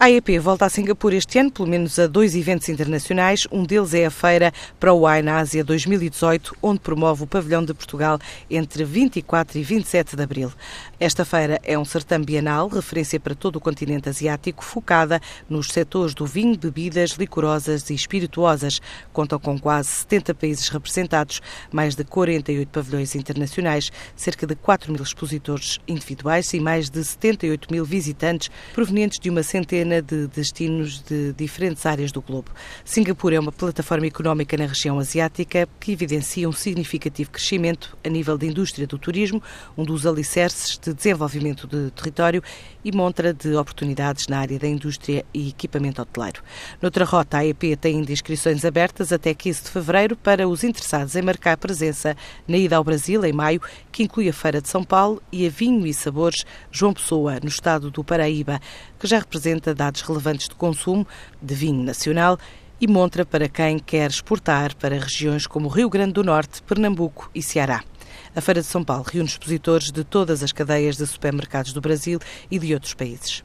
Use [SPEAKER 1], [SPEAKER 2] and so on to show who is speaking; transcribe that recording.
[SPEAKER 1] A AEP volta a Singapura este ano, pelo menos a dois eventos internacionais. Um deles é a Feira para o Wine Ásia 2018, onde promove o pavilhão de Portugal entre 24 e 27 de abril. Esta feira é um certame bienal, referência para todo o continente asiático, focada nos setores do vinho, bebidas licorosas e espirituosas. Contam com quase 70 países representados, mais de 48 pavilhões internacionais, cerca de 4 mil expositores individuais e mais de 78 mil visitantes provenientes de uma centena de destinos de diferentes áreas do globo. Singapura é uma plataforma económica na região asiática que evidencia um significativo crescimento a nível da indústria do turismo, um dos alicerces de desenvolvimento de território e montra de oportunidades na área da indústria e equipamento hoteleiro. Noutra rota, a EP tem inscrições abertas até 15 de fevereiro para os interessados em marcar presença na ida ao Brasil, em maio, que inclui a Feira de São Paulo e a Vinho e Sabores João Pessoa, no estado do Paraíba, que já representa dados relevantes de consumo de vinho nacional e montra para quem quer exportar para regiões como Rio Grande do Norte, Pernambuco e Ceará. A Feira de São Paulo reúne expositores de todas as cadeias de supermercados do Brasil e de outros países.